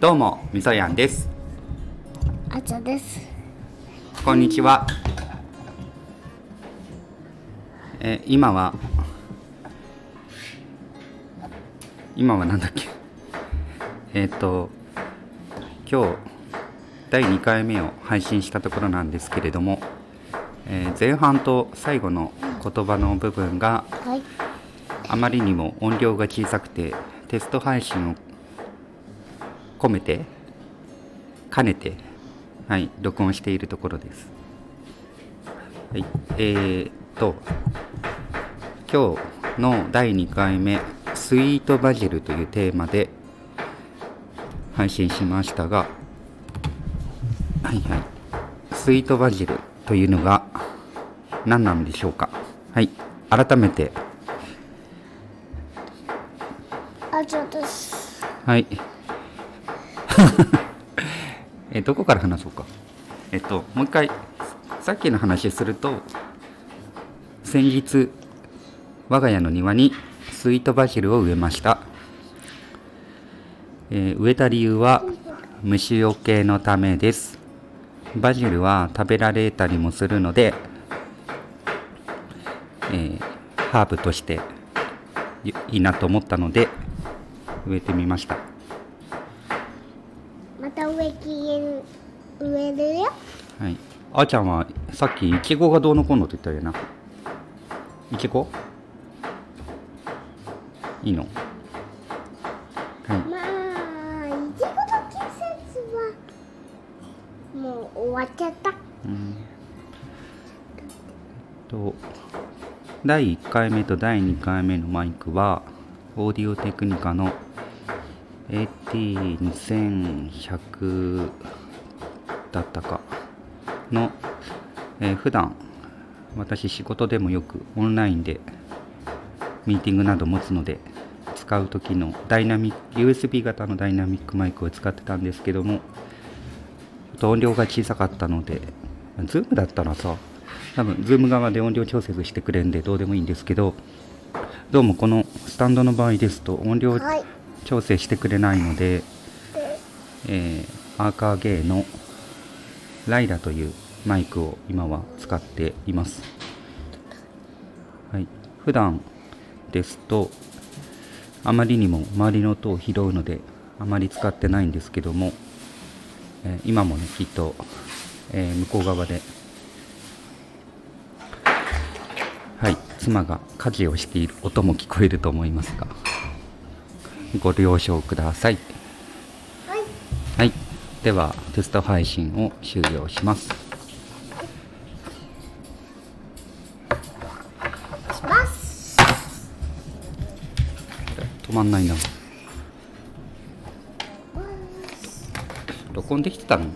どうもみそやんです。あちゃです。こんにちは。え今は今はなんだっけ。えっ、と今日第2回目を配信したところなんですけれども、えー前半と最後の言葉の部分がはい。あまりにも音量が小さくてテスト配信を込めて兼ねてはい録音しているところです。はいえー、と今日の第2回目「スイートバジル」というテーマで配信しましたがはいはいスイートバジルというのが何なんでしょうか。はい改めて。あちゃです。はい。え、どこから話そうか。えっと、もう一回、さっきの話すると、先日、我が家の庭にスイートバジルを植えました。えー植えた理由は、虫除けのためです。バジルは食べられたりもするので、えーハーブとしていいなと思ったので、植えてみました。また植木植えるよはい。あーちゃんはさっきイチゴがどうのこうのって言ったよな。イチゴ？いいの？はい。まあいちごの季節はもう終わっちゃったと第1回目と第2回目のマイクはオーディオテクニカの AT2100 だったかの、えー普段私仕事でもよくオンラインでミーティングなど持つので使う時のダイナミック USB 型のダイナミックマイクを使ってたんですけども音量が小さかったので Zoom だったらさ。多分 Zoom 側で音量調節してくれるんでどうでもいいんですけどどうもこのスタンドの場合ですと音量はい。調整してくれないので、えーアーカーゲーのライラというマイクを今は使っています。はい、普段ですとあまりにも周りの音を拾うのであまり使ってないんですけども、えー今もねきっと、えー向こう側ではい妻が家事をしている音も聞こえると思いますがご了承ください。はい。はい。ではテスト配信を終了します。します。止まんないな。録音できてたの？